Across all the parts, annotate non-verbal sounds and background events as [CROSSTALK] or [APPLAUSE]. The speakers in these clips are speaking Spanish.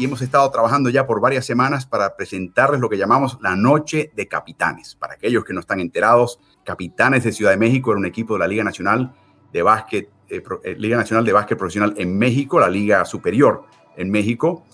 Y hemos estado trabajando ya por varias semanas para presentarles lo que llamamos la Noche de Capitanes. Para aquellos que no están enterados, Capitanes de Ciudad de México era un equipo de la Liga Nacional de Básquet, eh, eh, Liga Nacional de Básquet Profesional en México, la Liga Superior en México,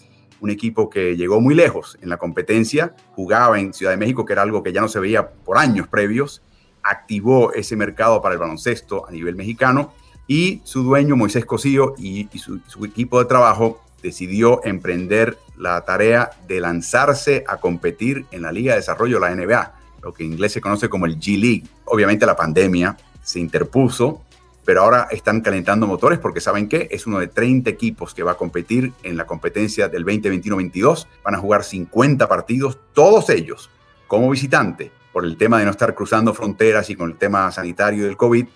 un equipo que llegó muy lejos en la competencia, jugaba en Ciudad de México, que era algo que ya no se veía por años previos, activó ese mercado para el baloncesto a nivel mexicano y su dueño, Moisés Cosío, y, su, su equipo de trabajo decidió emprender la tarea de lanzarse a competir en la Liga de Desarrollo, la NBA, lo que en inglés se conoce como el G-League. Obviamente la pandemia se interpuso, pero ahora están calentando motores porque saben que es uno de 30 equipos que va a competir en la competencia del 2021-22. Van a jugar 50 partidos, todos ellos como visitante, por el tema de no estar cruzando fronteras y con el tema sanitario del COVID.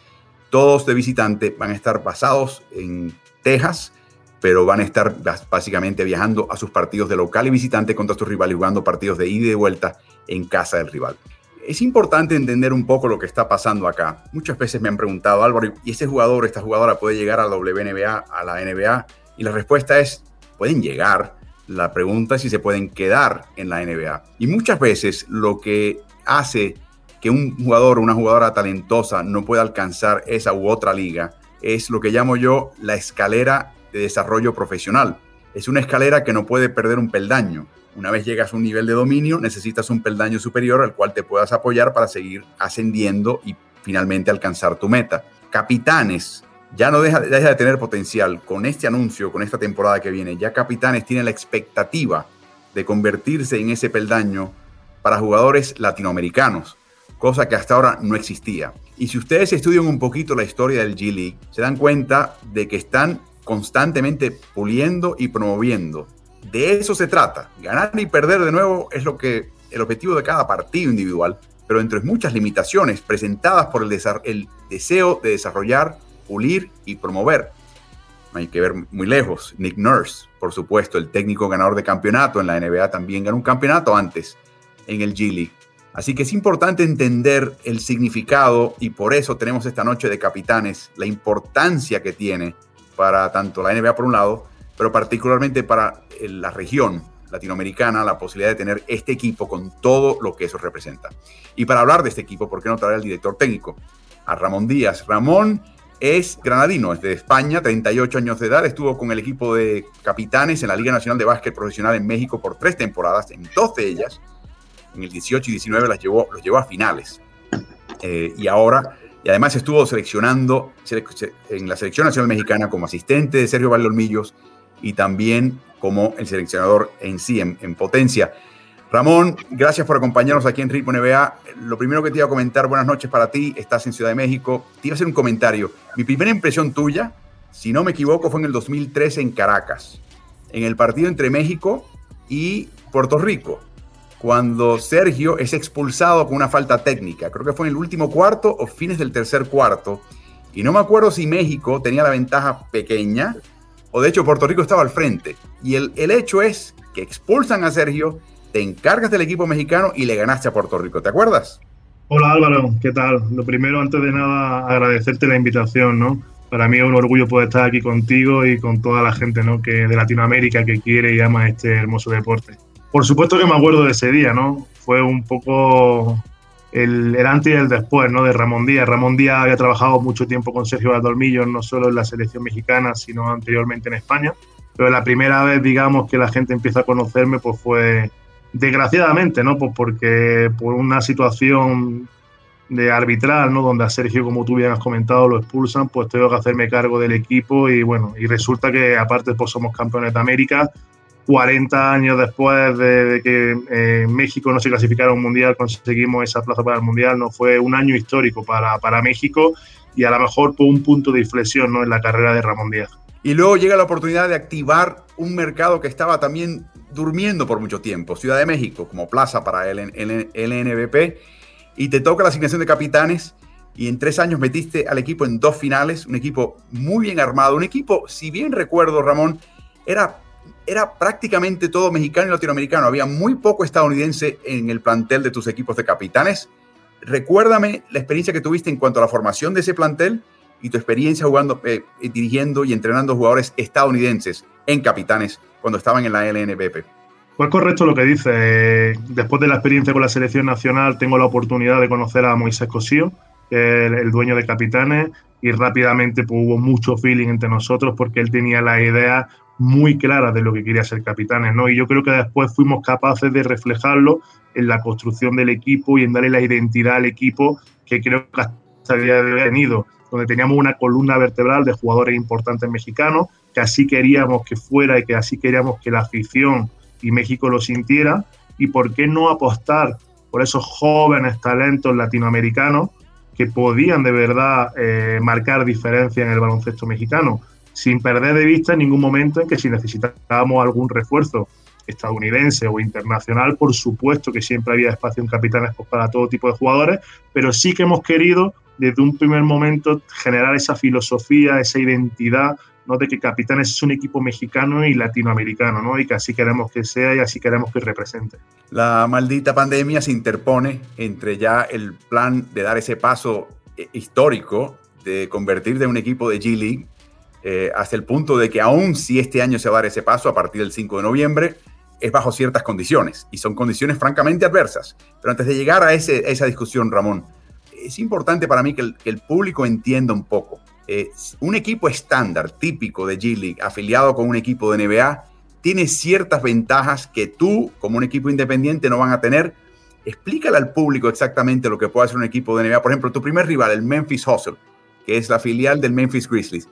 Todos de visitante van a estar basados en Texas, pero van a estar básicamente viajando a sus partidos de local y visitante contra sus rivales, jugando partidos de ida y vuelta en casa del rival. Es importante entender un poco lo que está pasando acá. Muchas veces me han preguntado, Álvaro, ¿y ese jugador, esta jugadora puede llegar a la WNBA, a la NBA? Y la respuesta es, pueden llegar. La pregunta es si se pueden quedar en la NBA. Y muchas veces lo que hace que un jugador o una jugadora talentosa no pueda alcanzar esa u otra liga es lo que llamo yo la escalera de desarrollo profesional. Es una escalera que no puede perder un peldaño. Una vez llegas a un nivel de dominio, necesitas un peldaño superior al cual te puedas apoyar para seguir ascendiendo y finalmente alcanzar tu meta. Capitanes, ya no deja, deja de tener potencial. Con este anuncio, con esta temporada que viene, ya Capitanes tiene la expectativa de convertirse en ese peldaño para jugadores latinoamericanos, cosa que hasta ahora no existía. Y si ustedes estudian un poquito la historia del G League, se dan cuenta de que están constantemente puliendo y promoviendo. De eso se trata. Ganar y perder de nuevo es lo que el objetivo de cada partido individual, pero entre muchas limitaciones presentadas por el, el deseo de desarrollar, pulir y promover. hay que ver muy lejos. Nick Nurse, por supuesto, el técnico ganador de campeonato en la NBA, también ganó un campeonato antes en el G League. Así que es importante entender el significado y por eso tenemos esta noche de capitanes, la importancia que tiene para tanto la NBA por un lado, pero particularmente para eh, la región latinoamericana, la posibilidad de tener este equipo con todo lo que eso representa. Y para hablar de este equipo, ¿por qué no traer al director técnico? A Ramón Díaz. Ramón es granadino, es de España, 38 años de edad, estuvo con el equipo de capitanes en la Liga Nacional de Básquet Profesional en México por tres temporadas, en dos de ellas, en el 18 y 19 las llevó, los llevó a finales. Eh, y ahora y además estuvo seleccionando en la selección nacional mexicana como asistente de Sergio Valdolmillos y también como el seleccionador en sí, en, potencia. Ramón, gracias por acompañarnos aquí en Ritmo NBA. Lo primero que te iba a comentar, buenas noches para ti, estás en Ciudad de México. Te iba a hacer un comentario. Mi primera impresión tuya, si no me equivoco, fue en el 2013 en Caracas, en el partido entre México y Puerto Rico cuando Sergio es expulsado con una falta técnica. Creo que fue en el último cuarto o fines del tercer cuarto. Y no me acuerdo si México tenía la ventaja pequeña o de hecho Puerto Rico estaba al frente. Y el, el hecho es que expulsan a Sergio, te encargas del equipo mexicano y le ganaste a Puerto Rico. ¿Te acuerdas? Hola Álvaro, ¿qué tal? Lo primero, antes de nada, agradecerte la invitación, ¿no? Para mí es un orgullo poder estar aquí contigo y con toda la gente, ¿no? Que de Latinoamérica que quiere y ama este hermoso deporte. Por supuesto que me acuerdo de ese día, ¿no? Fue un poco el, antes y el después, ¿no? De Ramón Díaz. Ramón Díaz había trabajado mucho tiempo con Sergio Badolmillo, no solo en la selección mexicana, sino anteriormente en España. Pero la primera vez, digamos, que la gente empieza a conocerme, pues fue desgraciadamente, ¿no? Pues porque por una situación de arbitral, ¿no? Donde a Sergio, como tú bien has comentado, lo expulsan, pues tengo que hacerme cargo del equipo y bueno, y resulta que aparte pues somos campeones de América, 40 años después de, que eh, México no se clasificara a un mundial, conseguimos esa plaza para el mundial. No fue un año histórico para, para México y a lo mejor fue un punto de inflexión ¿no? en la carrera de Ramón Díaz. Y luego llega la oportunidad de activar un mercado que estaba también durmiendo por mucho tiempo, Ciudad de México, como plaza para el, el, el NBP, y te toca la asignación de capitanes y en tres años metiste al equipo en dos finales, un equipo muy bien armado, un equipo, si bien recuerdo, Ramón, era, era prácticamente todo mexicano y latinoamericano, había muy poco estadounidense en el plantel de tus equipos de capitanes. Recuérdame la experiencia que tuviste en cuanto a la formación de ese plantel y tu experiencia jugando, eh, dirigiendo y entrenando jugadores estadounidenses en capitanes cuando estaban en la LNBP. Pues correcto lo que dice. Después de la experiencia con la selección nacional, tengo la oportunidad de conocer a Moisés Cosío, el, dueño de Capitanes, y rápidamente pues, hubo mucho feeling entre nosotros porque él tenía la idea muy clara de lo que quería ser Capitanes, ¿no? Y yo creo que después fuimos capaces de reflejarlo en la construcción del equipo y en darle la identidad al equipo que creo que hasta el día venido, donde teníamos una columna vertebral de jugadores importantes mexicanos, que así queríamos que fuera y que así queríamos que la afición y México lo sintiera, y por qué no apostar por esos jóvenes talentos latinoamericanos que podían de verdad eh, marcar diferencia en el baloncesto mexicano, sin perder de vista en ningún momento en que si necesitábamos algún refuerzo estadounidense o internacional, por supuesto que siempre había espacio en capitanes pues, para todo tipo de jugadores, pero sí que hemos querido desde un primer momento generar esa filosofía, esa identidad ¿no? de que Capitanes es un equipo mexicano y latinoamericano, ¿no? y que así queremos que sea y así queremos que represente. La maldita pandemia se interpone entre ya el plan de dar ese paso eh, histórico de convertir de un equipo de G League eh, hasta el punto de que aún si este año se va a dar ese paso a partir del 5 de noviembre, es bajo ciertas condiciones y son condiciones francamente adversas. Pero antes de llegar a, ese, esa discusión, Ramón, es importante para mí que el, público entienda un poco. Eh, un equipo estándar, típico de G League, afiliado con un equipo de NBA, tiene ciertas ventajas que tú, como un equipo independiente, no van a tener. Explícale al público exactamente lo que puede hacer un equipo de NBA. Por ejemplo, tu primer rival, el Memphis Hustle, que es la filial del Memphis Grizzlies.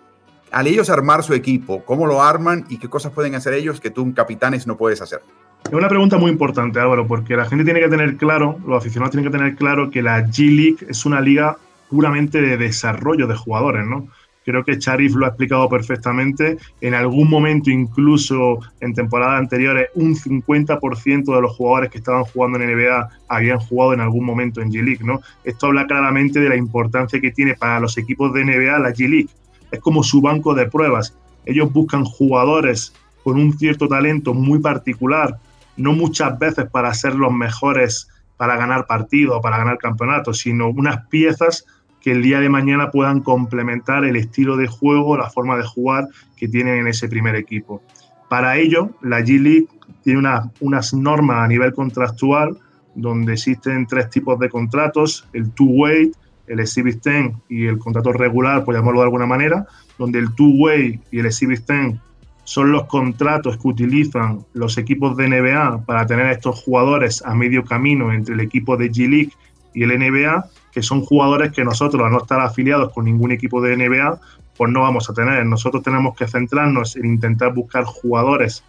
Al ellos armar su equipo, ¿cómo lo arman y qué cosas pueden hacer ellos que tú, capitanes, no puedes hacer? Es una pregunta muy importante, Álvaro, porque la gente tiene que tener claro, los aficionados tienen que tener claro que la G League es una liga puramente de desarrollo de jugadores, ¿no? Creo que Charif lo ha explicado perfectamente. En algún momento, incluso en temporadas anteriores, un 50% de los jugadores que estaban jugando en NBA habían jugado en algún momento en G-League, ¿no? Esto habla claramente de la importancia que tiene para los equipos de NBA la G-League. Es como su banco de pruebas. Ellos buscan jugadores con un cierto talento muy particular, no muchas veces para ser los mejores para ganar partidos, para ganar campeonatos, sino unas piezas que el día de mañana puedan complementar el estilo de juego, la forma de jugar que tienen en ese primer equipo. Para ello, la G League tiene unas normas a nivel contractual donde existen tres tipos de contratos, el two-way, el Exhibit 10 y el contrato regular, por llamarlo de alguna manera, donde el two-way y el Exhibit 10 son los contratos que utilizan los equipos de NBA para tener a estos jugadores a medio camino entre el equipo de G League y el NBA que son jugadores que nosotros, al no estar afiliados con ningún equipo de NBA, pues no vamos a tener. Nosotros tenemos que centrarnos en intentar buscar jugadores,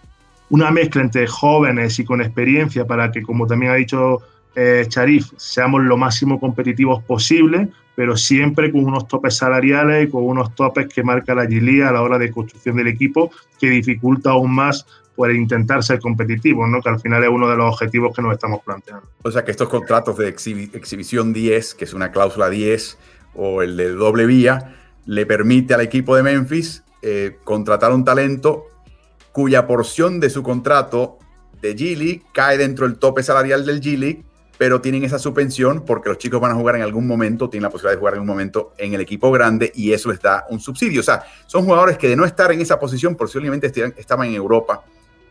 una mezcla entre jóvenes y con experiencia para que, como también ha dicho eh, Charif, seamos lo máximo competitivos posible, pero siempre con unos topes salariales y con unos topes que marca la Gilia a la hora de construcción del equipo, que dificulta aún más por intentar ser competitivos, ¿no? que al final es uno de los objetivos que nos estamos planteando. O sea que estos contratos de exhibición 10, que es una cláusula 10, o el de doble vía, le permite al equipo de Memphis eh, contratar un talento cuya porción de su contrato de G-League cae dentro del tope salarial del G-League, pero tienen esa subvención porque los chicos van a jugar en algún momento, tienen la posibilidad de jugar en un momento en el equipo grande y eso les da un subsidio. O sea, son jugadores que de no estar en esa posición posiblemente estaban en Europa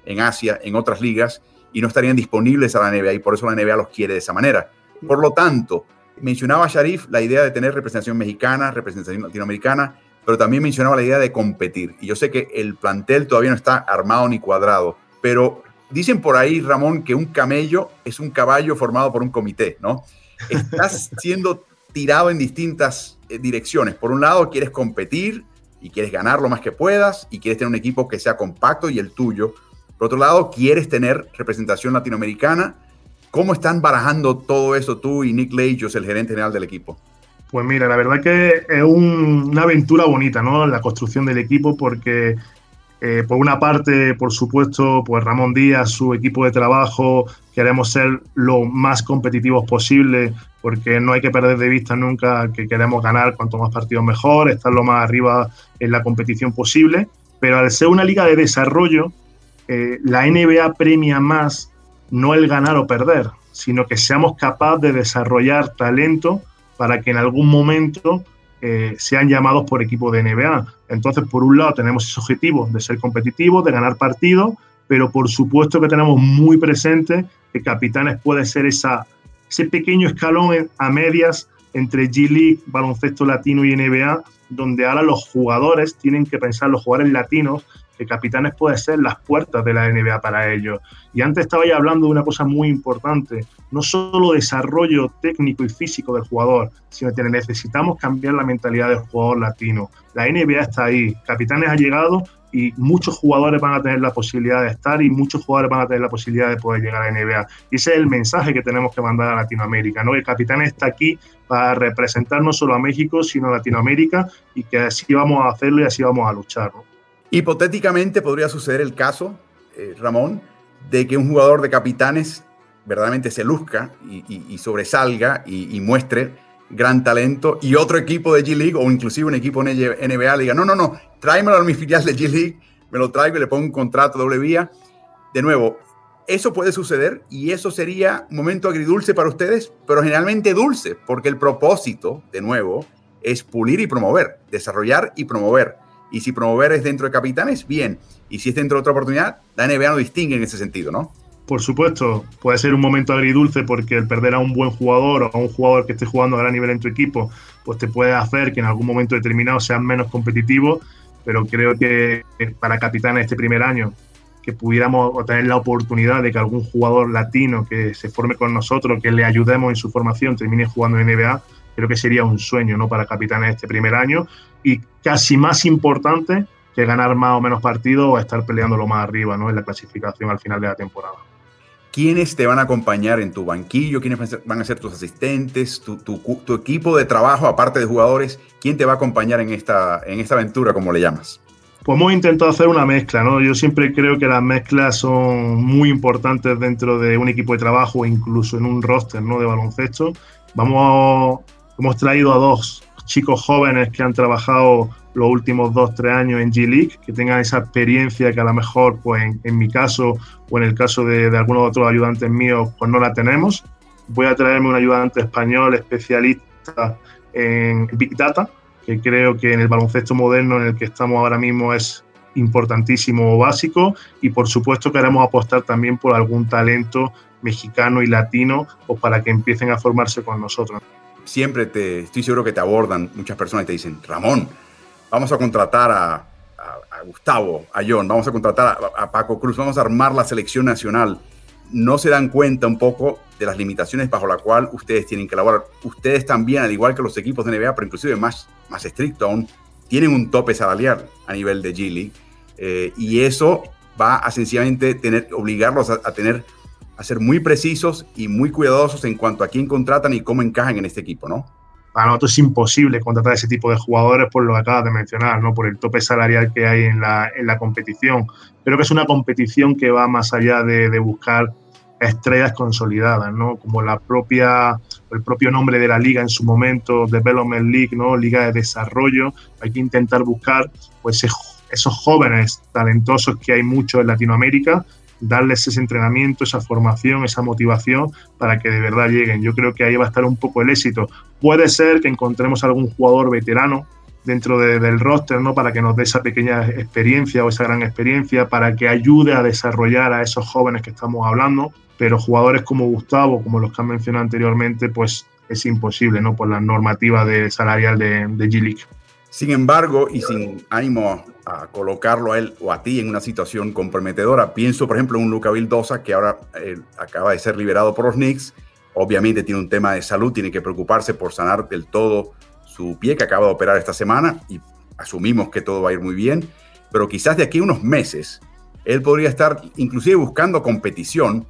en Asia, en otras ligas, y no estarían disponibles a la NBA, y por eso la NBA los quiere de esa manera. Por lo tanto, mencionaba Sharif la idea de tener representación mexicana, representación latinoamericana, pero también mencionaba la idea de competir. Y yo sé que el plantel todavía no está armado ni cuadrado, pero dicen por ahí, Ramón, que un camello es un caballo formado por un comité, ¿no? Estás [LAUGHS] siendo tirado en distintas eh, direcciones. Por un lado, quieres competir y quieres ganar lo más que puedas y quieres tener un equipo que sea compacto y el tuyo Por otro lado, quieres tener representación latinoamericana. ¿Cómo están barajando todo eso tú y Nick Lejos, el gerente general del equipo? Pues mira, la verdad que es una aventura bonita, ¿no? La construcción del equipo, porque eh, por una parte, por supuesto, pues Ramón Díaz, su equipo de trabajo, queremos ser lo más competitivos posible, porque no hay que perder de vista nunca que queremos ganar cuanto más partidos mejor, estar lo más arriba en la competición posible. Pero al ser una liga de desarrollo, eh, la NBA premia más no el ganar o perder, sino que seamos capaces de desarrollar talento para que en algún momento eh, sean llamados por equipo de NBA. Entonces, por un lado, tenemos ese objetivo de ser competitivos, de ganar partidos, pero por supuesto que tenemos muy presente que Capitanes puede ser esa, ese pequeño escalón a medias entre G-League, baloncesto latino y NBA, donde ahora los jugadores tienen que pensar, los jugadores latinos, que Capitanes puede ser las puertas de la NBA para ellos. Y antes estaba ya hablando de una cosa muy importante, no solo desarrollo técnico y físico del jugador, sino que necesitamos cambiar la mentalidad del jugador latino. La NBA está ahí, Capitanes ha llegado y muchos jugadores van a tener la posibilidad de estar y muchos jugadores van a tener la posibilidad de poder llegar a la NBA. Y ese es el mensaje que tenemos que mandar a Latinoamérica, ¿no? El Capitanes está aquí para representar no solo a México, sino a Latinoamérica y que así vamos a hacerlo y así vamos a luchar, Hipotéticamente podría suceder el caso, eh, Ramón, de que un jugador de capitanes verdaderamente se luzca y, sobresalga y, muestre gran talento y otro equipo de G-League o inclusive un equipo NBA le diga, no, no, no, tráemelo a mi filial de G-League, me lo traigo y le pongo un contrato doble vía. De nuevo, eso puede suceder y eso sería un momento agridulce para ustedes, pero generalmente dulce, porque el propósito, de nuevo, es pulir y promover, desarrollar y promover. Y si promover es dentro de capitanes, bien. Y si es dentro de otra oportunidad, la NBA no distingue en ese sentido, ¿no? Por supuesto, puede ser un momento agridulce porque el perder a un buen jugador o a un jugador que esté jugando a gran nivel en tu equipo, pues te puede hacer que en algún momento determinado seas menos competitivo, pero creo que para capitanes este primer año, que pudiéramos tener la oportunidad de que algún jugador latino que se forme con nosotros, que le ayudemos en su formación, termine jugando en NBA, creo que sería un sueño ¿no? para capitanes este primer año y casi más importante que ganar más o menos partidos o estar peleándolo más arriba ¿no? en la clasificación al final de la temporada. ¿Quiénes te van a acompañar en tu banquillo? ¿Quiénes van a ser tus asistentes? Tu, tu, equipo de trabajo, aparte de jugadores? ¿Quién te va a acompañar en esta, en esta aventura, como le llamas? Pues hemos intentado hacer una mezcla, ¿no? Yo siempre creo que las mezclas son muy importantes dentro de un equipo de trabajo, incluso en un roster, ¿no? De baloncesto. Vamos, hemos traído a dos chicos jóvenes que han trabajado los últimos dos, tres años en G-League, que tengan esa experiencia que a lo mejor, pues en, mi caso o en el caso de, algunos otros ayudantes míos, pues no la tenemos. Voy a traerme un ayudante español especialista en Big Data, que creo que en el baloncesto moderno en el que estamos ahora mismo es importantísimo o básico y por supuesto queremos apostar también por algún talento mexicano y latino pues para que empiecen a formarse con nosotros. Siempre te estoy seguro que te abordan muchas personas y te dicen, Ramón, vamos a contratar a, Gustavo, a John, vamos a contratar a, Paco Cruz, vamos a armar la selección nacional. No se dan cuenta un poco de las limitaciones bajo la cual ustedes tienen que elaborar. Ustedes también, al igual que los equipos de NBA, pero inclusive más, más estricto aún, tienen un tope salarial a nivel de G League. Eh, y eso va a sencillamente tener, obligarlos a, tener, a ser muy precisos y muy cuidadosos en cuanto a quién contratan y cómo encajan en este equipo, ¿no? para nosotros es imposible contratar ese tipo de jugadores por lo que acabas de mencionar, ¿no? por el tope salarial que hay en la, en la competición. Creo que es una competición que va más allá de, de buscar estrellas consolidadas, ¿no? como la propia, el propio nombre de la liga en su momento, Development League, ¿no? Liga de Desarrollo. Hay que intentar buscar pues, esos jóvenes talentosos que hay muchos en Latinoamérica darles ese entrenamiento, esa formación, esa motivación para que de verdad lleguen. Yo creo que ahí va a estar un poco el éxito. Puede ser que encontremos algún jugador veterano dentro del roster, ¿no? Para que nos dé esa pequeña experiencia o esa gran experiencia, para que ayude a desarrollar a esos jóvenes que estamos hablando. Pero jugadores como Gustavo, como los que han mencionado anteriormente, pues es imposible, ¿no? Por la normativa de salarial de, de G-League. Sin embargo, y sin ánimo a, colocarlo a él o a ti en una situación comprometedora, pienso, por ejemplo, en un Luca Vildosa que ahora eh, acaba de ser liberado por los Knicks. Obviamente tiene un tema de salud, tiene que preocuparse por sanar del todo su pie que acaba de operar esta semana y asumimos que todo va a ir muy bien. Pero quizás de aquí a unos meses él podría estar inclusive buscando competición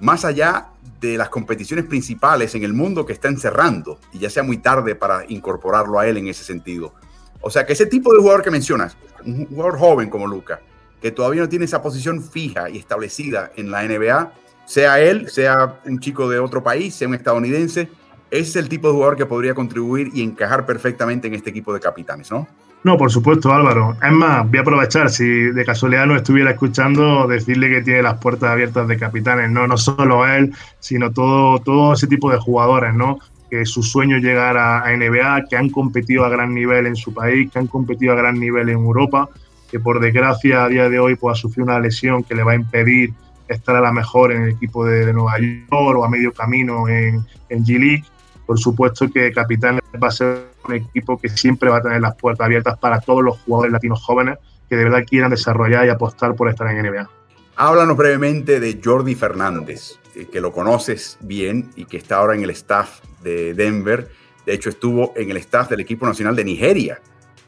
más allá de las competiciones principales en el mundo que está encerrando y ya sea muy tarde para incorporarlo a él en ese sentido. O sea que ese tipo de jugador que mencionas, un jugador joven como Luca, que todavía no tiene esa posición fija y establecida en la NBA, sea él, sea un chico de otro país, sea un estadounidense, es el tipo de jugador que podría contribuir y encajar perfectamente en este equipo de capitanes, ¿no? No, por supuesto, Álvaro. Es más, voy a aprovechar, si de casualidad no estuviera escuchando, decirle que tiene las puertas abiertas de capitanes, no, no solo él, sino todo, todo ese tipo de jugadores, ¿no? Que su sueño llegar a, NBA, que han competido a gran nivel en su país, que han competido a gran nivel en Europa, que por desgracia a día de hoy pues, ha sufrido una lesión que le va a impedir estar a la mejor en el equipo de, Nueva York o a medio camino en, en G-League. Por supuesto que Capitanes va a ser un equipo que siempre va a tener las puertas abiertas para todos los jugadores latinos jóvenes que de verdad quieran desarrollar y apostar por estar en NBA. Háblanos brevemente de Jordi Fernández, que lo conoces bien y que está ahora en el staff de Denver. De hecho, estuvo en el staff del equipo nacional de Nigeria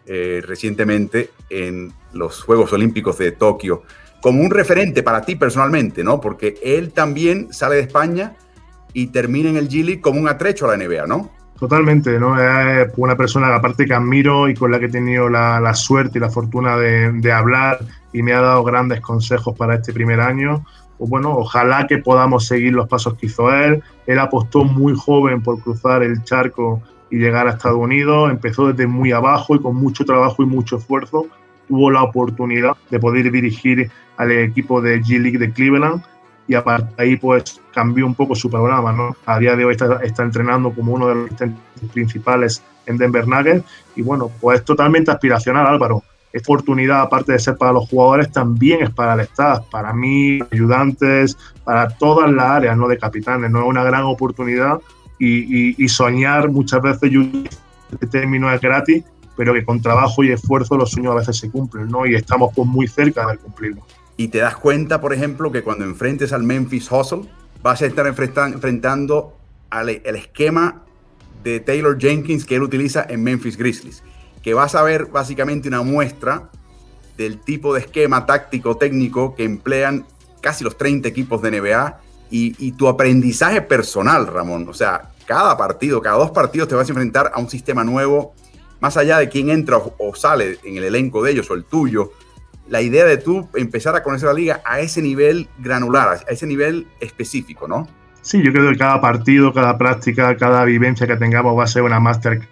eh, recientemente en los Juegos Olímpicos de Tokio, como un referente para ti personalmente, ¿no? Porque él también sale de España y termina en el G League como un atrecho a la NBA, ¿no? Totalmente, ¿no? Es una persona aparte que admiro y con la que he tenido la, suerte y la fortuna de, hablar y me ha dado grandes consejos para este primer año. Pues bueno, ojalá que podamos seguir los pasos que hizo él. Él apostó muy joven por cruzar el charco y llegar a Estados Unidos. Empezó desde muy abajo y con mucho trabajo y mucho esfuerzo tuvo la oportunidad de poder dirigir al equipo de G League de Cleveland y a partir de ahí pues cambió un poco su programa, ¿no? A día de hoy está, está entrenando como uno de los principales en Denver Nuggets y bueno, pues es totalmente aspiracional Álvaro. Esta oportunidad, aparte de ser para los jugadores, también es para el staff, para mí, ayudantes, para todas las áreas, ¿no? De capitanes, ¿no? Es una gran oportunidad y, y, soñar muchas veces, yo este término es gratis, pero que con trabajo y esfuerzo los sueños a veces se cumplen, ¿no? Y estamos pues muy cerca de cumplirlo y te das cuenta, por ejemplo, que cuando enfrentes al Memphis Hustle, vas a estar enfrentando al el esquema de Taylor Jenkins que él utiliza en Memphis Grizzlies, que vas a ver básicamente una muestra del tipo de esquema táctico técnico que emplean casi los 30 equipos de NBA y, tu aprendizaje personal, Ramón. O sea, cada partido, cada dos partidos te vas a enfrentar a un sistema nuevo, más allá de quién entra o sale en el elenco de ellos o el tuyo la idea de tú empezar a conocer la liga a ese nivel granular, a ese nivel específico, ¿no? Sí, yo creo que cada partido, cada práctica, cada vivencia que tengamos va a ser una máster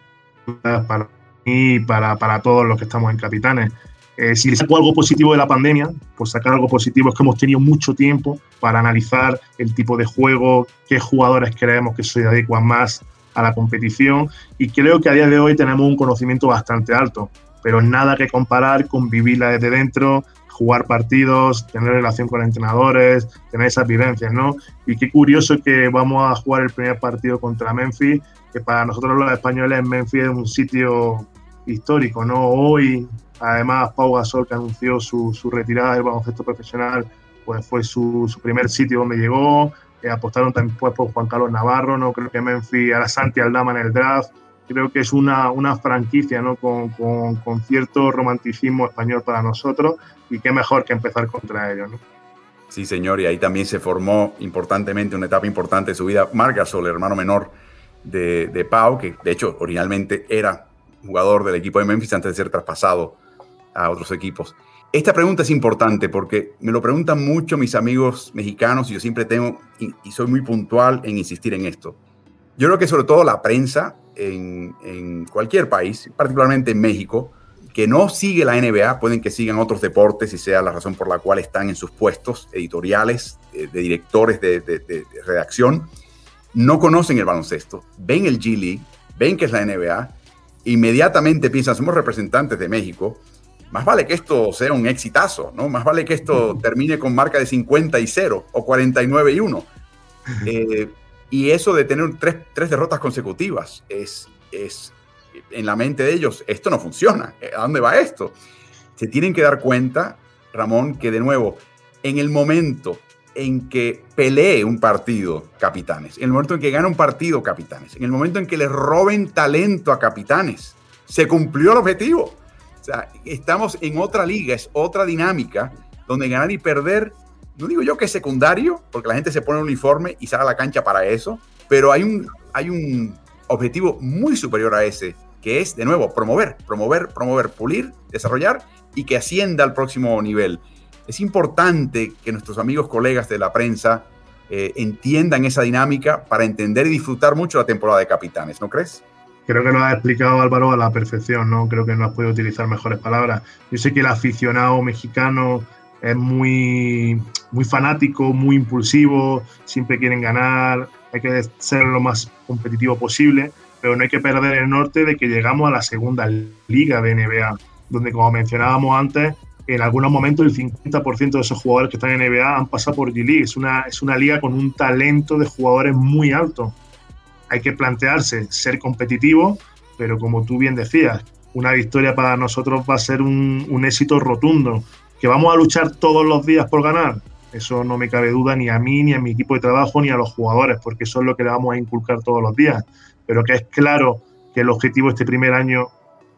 para y para, para todos los que estamos en Capitanes. Eh, si saco algo positivo de la pandemia, pues sacar algo positivo es que hemos tenido mucho tiempo para analizar el tipo de juego, qué jugadores creemos que se adecuan más a la competición y creo que a día de hoy tenemos un conocimiento bastante alto pero nada que comparar con vivirla desde dentro, jugar partidos, tener relación con entrenadores, tener esas vivencias, ¿no? Y qué curioso que vamos a jugar el primer partido contra Memphis, que para nosotros los españoles Memphis es un sitio histórico, ¿no? Hoy, además, Pau Gasol, que anunció su, su retirada del baloncesto profesional, pues fue su, su primer sitio donde llegó, eh, apostaron también pues, por Juan Carlos Navarro, ¿no? Creo que Memphis, a Santi Aldama en el draft, creo que es una, una franquicia ¿no? Con, con, con, cierto romanticismo español para nosotros y qué mejor que empezar contra ellos. ¿no? Sí, señor, y ahí también se formó importantemente, una etapa importante de su vida, Marc Gasol, hermano menor de, de Pau, que de hecho originalmente era jugador del equipo de Memphis antes de ser traspasado a otros equipos. Esta pregunta es importante porque me lo preguntan mucho mis amigos mexicanos y yo siempre tengo, y, soy muy puntual en insistir en esto. Yo creo que sobre todo la prensa en, cualquier país, particularmente en México, que no sigue la NBA, pueden que sigan otros deportes y sea la razón por la cual están en sus puestos editoriales, de, directores de, redacción, no conocen el baloncesto, ven el G League, ven que es la NBA, inmediatamente piensan, somos representantes de México, más vale que esto sea un exitazo, ¿no? Más vale que esto [LAUGHS] termine con marca de 50 y 0 o 49 y 1. [LAUGHS] Eh, y eso de tener tres, tres derrotas consecutivas es, es, en la mente de ellos, esto no funciona. ¿A dónde va esto? Se tienen que dar cuenta, Ramón, que de nuevo, en el momento en que pelee un partido Capitanes, en el momento en que gana un partido Capitanes, en el momento en que le roben talento a Capitanes, se cumplió el objetivo. O sea, estamos en otra liga, es otra dinámica donde ganar y perder, no digo yo que es secundario, porque la gente se pone un uniforme y sale a la cancha para eso, pero hay un, hay un objetivo muy superior a ese, que es, de nuevo, promover, promover, promover, pulir, desarrollar y que ascienda al próximo nivel. Es importante que nuestros amigos, colegas de la prensa eh, entiendan esa dinámica para entender y disfrutar mucho la temporada de capitanes, ¿no crees? Creo que lo ha explicado Álvaro a la perfección, ¿no? Creo que no has podido utilizar mejores palabras. Yo sé que el aficionado mexicano es muy, muy fanático, muy impulsivo, siempre quieren ganar, hay que ser lo más competitivo posible, pero no hay que perder el norte de que llegamos a la segunda liga de NBA, donde como mencionábamos antes, en algunos momentos el 50% de esos jugadores que están en NBA han pasado por G-League. Es una, es una liga con un talento de jugadores muy alto. Hay que plantearse ser competitivo, pero como tú bien decías, una victoria para nosotros va a ser un, un éxito rotundo. ¿Que vamos a luchar todos los días por ganar? Eso no me cabe duda ni a mí, ni a mi equipo de trabajo, ni a los jugadores, porque eso es lo que le vamos a inculcar todos los días. Pero que es claro que el objetivo este primer año,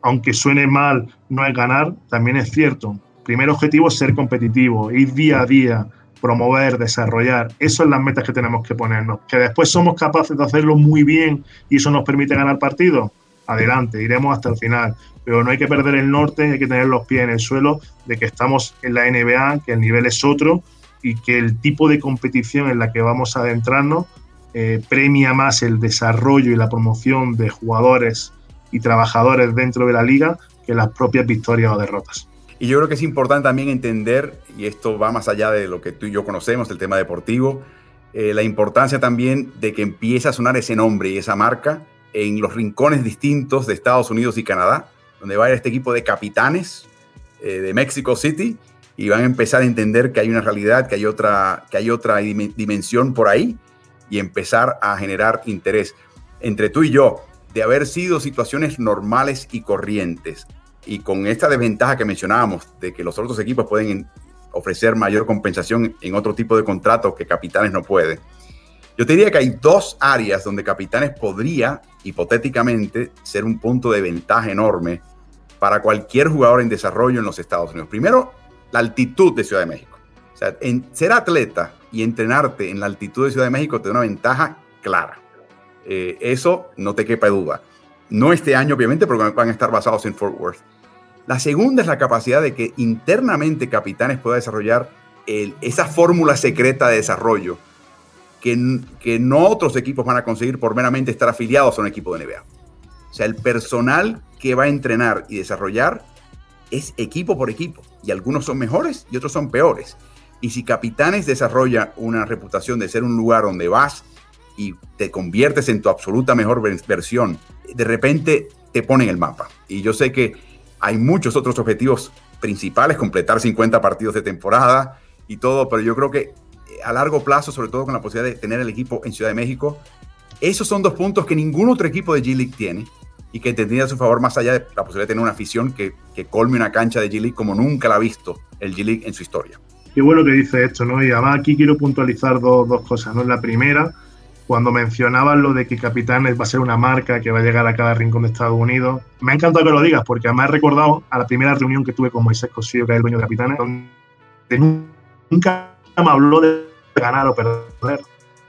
aunque suene mal, no es ganar, también es cierto primer objetivo es ser competitivo, ir día a día, promover, desarrollar. Eso son las metas que tenemos que ponernos. Que después somos capaces de hacerlo muy bien y eso nos permite ganar partidos. Adelante, iremos hasta el final. Pero no hay que perder el norte, hay que tener los pies en el suelo de que estamos en la NBA, que el nivel es otro y que el tipo de competición en la que vamos a adentrarnos eh, premia más el desarrollo y la promoción de jugadores y trabajadores dentro de la liga que las propias victorias o derrotas. Y yo creo que es importante también entender, y esto va más allá de lo que tú y yo conocemos, el tema deportivo, eh, la importancia también de que empiece a sonar ese nombre y esa marca en los rincones distintos de Estados Unidos y Canadá, donde va a ir este equipo de capitanes eh, de Mexico City y van a empezar a entender que hay una realidad, que hay otra, que hay otra dimensión por ahí y empezar a generar interés entre tú y yo de haber sido situaciones normales y corrientes y con esta desventaja que mencionábamos de que los otros equipos pueden ofrecer mayor compensación en otro tipo de contratos que Capitanes no puede. Yo te diría que hay dos áreas donde Capitanes podría, hipotéticamente, ser un punto de ventaja enorme para cualquier jugador en desarrollo en los Estados Unidos. Primero, la altitud de Ciudad de México. O sea, ser atleta y entrenarte en la altitud de Ciudad de México te da una ventaja clara. Eh, eso no te quepa duda. No este año, obviamente, porque van a estar basados en Fort Worth. La segunda es la capacidad de que internamente Capitanes pueda desarrollar esa fórmula secreta de desarrollo que, que no otros equipos van a conseguir por meramente estar afiliados a un equipo de NBA. O sea, el personal que va a entrenar y desarrollar es equipo por equipo. Y algunos son mejores y otros son peores. Y si Capitanes desarrolla una reputación de ser un lugar donde vas y te conviertes en tu absoluta mejor versión, de repente te ponen el mapa. Y yo sé que hay muchos otros objetivos principales, completar 50 partidos de temporada y todo, pero yo creo que eh, a largo plazo, sobre todo con la posibilidad de tener el equipo en Ciudad de México, esos son dos puntos que ningún otro equipo de G-League tiene y que tendría a su favor más allá de la posibilidad de tener una afición que, que colme una cancha de G-League como nunca la ha visto el G-League en su historia. Qué bueno que dice esto, ¿no? Y además aquí quiero puntualizar dos, dos cosas, ¿no? La primera, cuando mencionabas lo de que Capitanes va a ser una marca que va a llegar a cada rincón de Estados Unidos, me ha encantado que lo digas, porque además he recordado a la primera reunión que tuve con Moisés Cosillo, que es el dueño de Capitanes, donde nunca me habló de ganar o perder.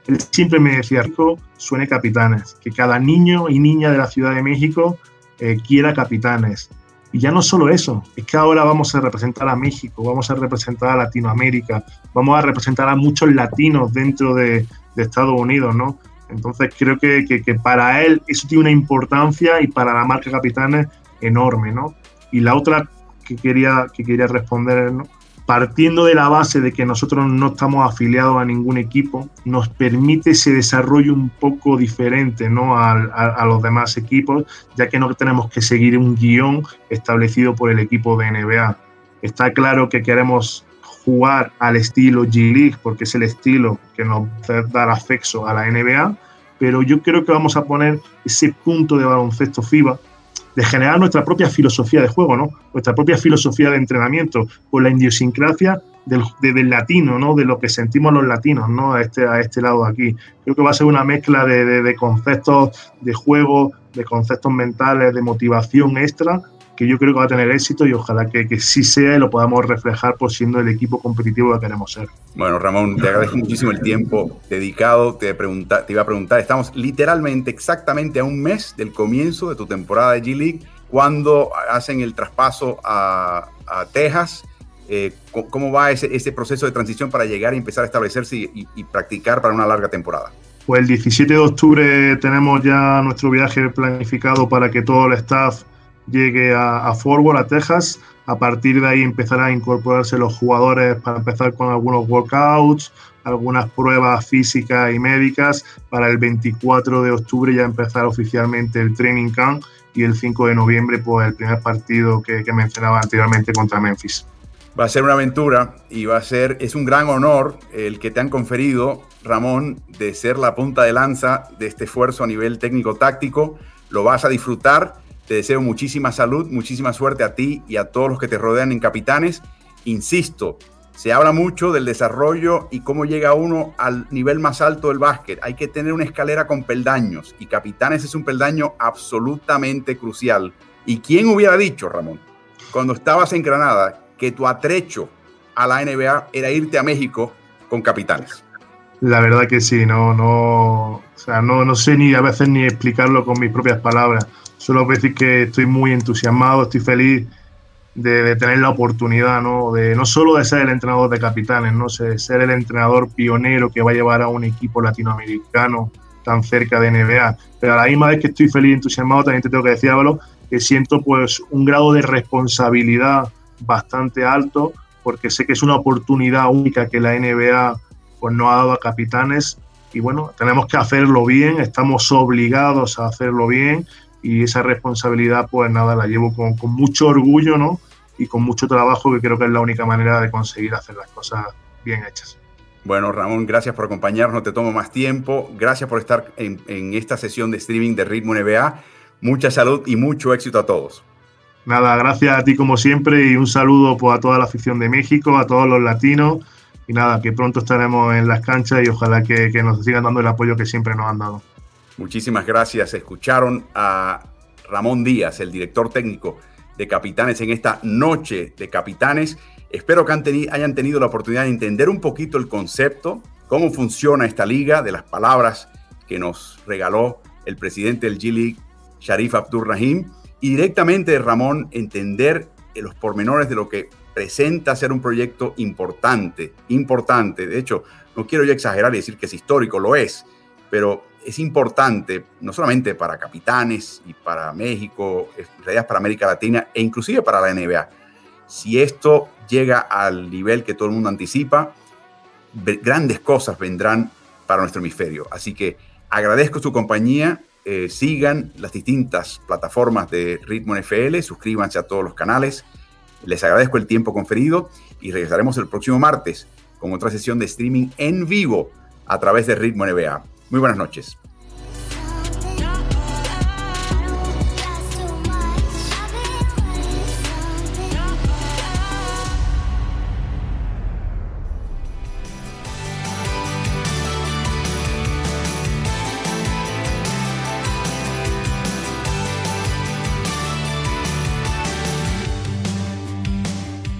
Él siempre me decía, Rico, suene Capitanes, que cada niño y niña de la Ciudad de México eh, quiera Capitanes. Y ya no solo eso, es que ahora vamos a representar a México, vamos a representar a Latinoamérica, vamos a representar a muchos latinos dentro de, Estados Unidos, ¿no? Entonces creo que, que, para él eso tiene una importancia y para la marca Capitanes enorme, ¿no? Y la otra que quería, que quería responder, ¿no? Partiendo de la base de que nosotros no estamos afiliados a ningún equipo, nos permite ese desarrollo un poco diferente ¿no? a, a, los demás equipos, ya que no tenemos que seguir un guion establecido por el equipo de NBA. Está claro que queremos jugar al estilo G-League, porque es el estilo que nos da acceso a la NBA, pero yo creo que vamos a poner ese punto de baloncesto FIBA, de generar nuestra propia filosofía de juego, ¿no? Nuestra propia filosofía de entrenamiento, con la idiosincrasia del, del, latino, ¿no? De lo que sentimos los latinos, ¿no? A este, a este lado de aquí. Creo que va a ser una mezcla de, de, de conceptos de juego, de conceptos mentales, de motivación extra, que yo creo que va a tener éxito y ojalá que, que sí sea y lo podamos reflejar por siendo el equipo competitivo que queremos ser. Bueno, Ramón, te agradezco muchísimo el tiempo dedicado. Te, pregunta, te iba a preguntar, estamos literalmente exactamente a un mes del comienzo de tu temporada de G-League, cuando hacen el traspaso a, a Texas. Eh, ¿Cómo va ese, ese, proceso de transición para llegar y empezar a establecerse y, y practicar para una larga temporada? Pues el 17 de octubre tenemos ya nuestro viaje planificado para que todo el staff llegue a, a Forward, a Texas. A partir de ahí empezarán a incorporarse los jugadores para empezar con algunos workouts, algunas pruebas físicas y médicas. Para el 24 de octubre ya empezar oficialmente el training camp y el 5 de noviembre pues el primer partido que, que mencionaba anteriormente contra Memphis. Va a ser una aventura y va a ser, es un gran honor el que te han conferido, Ramón, de ser la punta de lanza de este esfuerzo a nivel técnico-táctico. Lo vas a disfrutar te deseo muchísima salud, muchísima suerte a ti y a todos los que te rodean en Capitanes. Insisto, se habla mucho del desarrollo y cómo llega uno al nivel más alto del básquet. Hay que tener una escalera con peldaños y Capitanes es un peldaño absolutamente crucial. ¿Y quién hubiera dicho, Ramón, cuando estabas en Granada, que tu atrecho a la NBA era irte a México con Capitanes? La verdad que sí, no, no, o sea, no, no sé ni a veces ni explicarlo con mis propias palabras solo decir que estoy muy entusiasmado, estoy feliz de, tener la oportunidad, ¿no? De, no solo de ser el entrenador de capitanes, ¿no? De ser el entrenador pionero que va a llevar a un equipo latinoamericano tan cerca de NBA, pero a la misma vez que estoy feliz y entusiasmado, también te tengo que decir, que siento pues un grado de responsabilidad bastante alto, porque sé que es una oportunidad única que la NBA pues no ha dado a capitanes y bueno, tenemos que hacerlo bien, estamos obligados a hacerlo bien y esa responsabilidad pues nada, la llevo con, con, mucho orgullo ¿no? y con mucho trabajo que creo que es la única manera de conseguir hacer las cosas bien hechas. Bueno, Ramón, gracias por acompañarnos, no te tomo más tiempo, gracias por estar en, en esta sesión de streaming de Ritmo NBA, mucha salud y mucho éxito a todos. Nada, gracias a ti como siempre y un saludo pues, a toda la afición de México, a todos los latinos y nada, que pronto estaremos en las canchas y ojalá que, que nos sigan dando el apoyo que siempre nos han dado. Muchísimas gracias. Escucharon a Ramón Díaz, el director técnico de Capitanes, en esta noche de Capitanes. Espero que hayan tenido la oportunidad de entender un poquito el concepto, cómo funciona esta liga, de las palabras que nos regaló el presidente del G-League, Sharif Abdur Rahim, y directamente Ramón entender los pormenores de lo que presenta ser un proyecto importante, importante. De hecho, no quiero yo exagerar y decir que es histórico, lo es, pero es importante, no solamente para capitanes y para México, en realidad para América Latina e inclusive para la NBA. Si esto llega al nivel que todo el mundo anticipa, grandes cosas vendrán para nuestro hemisferio. Así que agradezco su compañía, eh, sigan las distintas plataformas de Ritmo NFL, suscríbanse a todos los canales, les agradezco el tiempo conferido y regresaremos el próximo martes con otra sesión de streaming en vivo a través de Ritmo NBA. Muy buenas noches.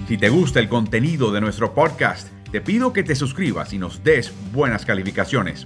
Si te gusta el contenido de nuestro podcast, te pido que te suscribas y nos des buenas calificaciones.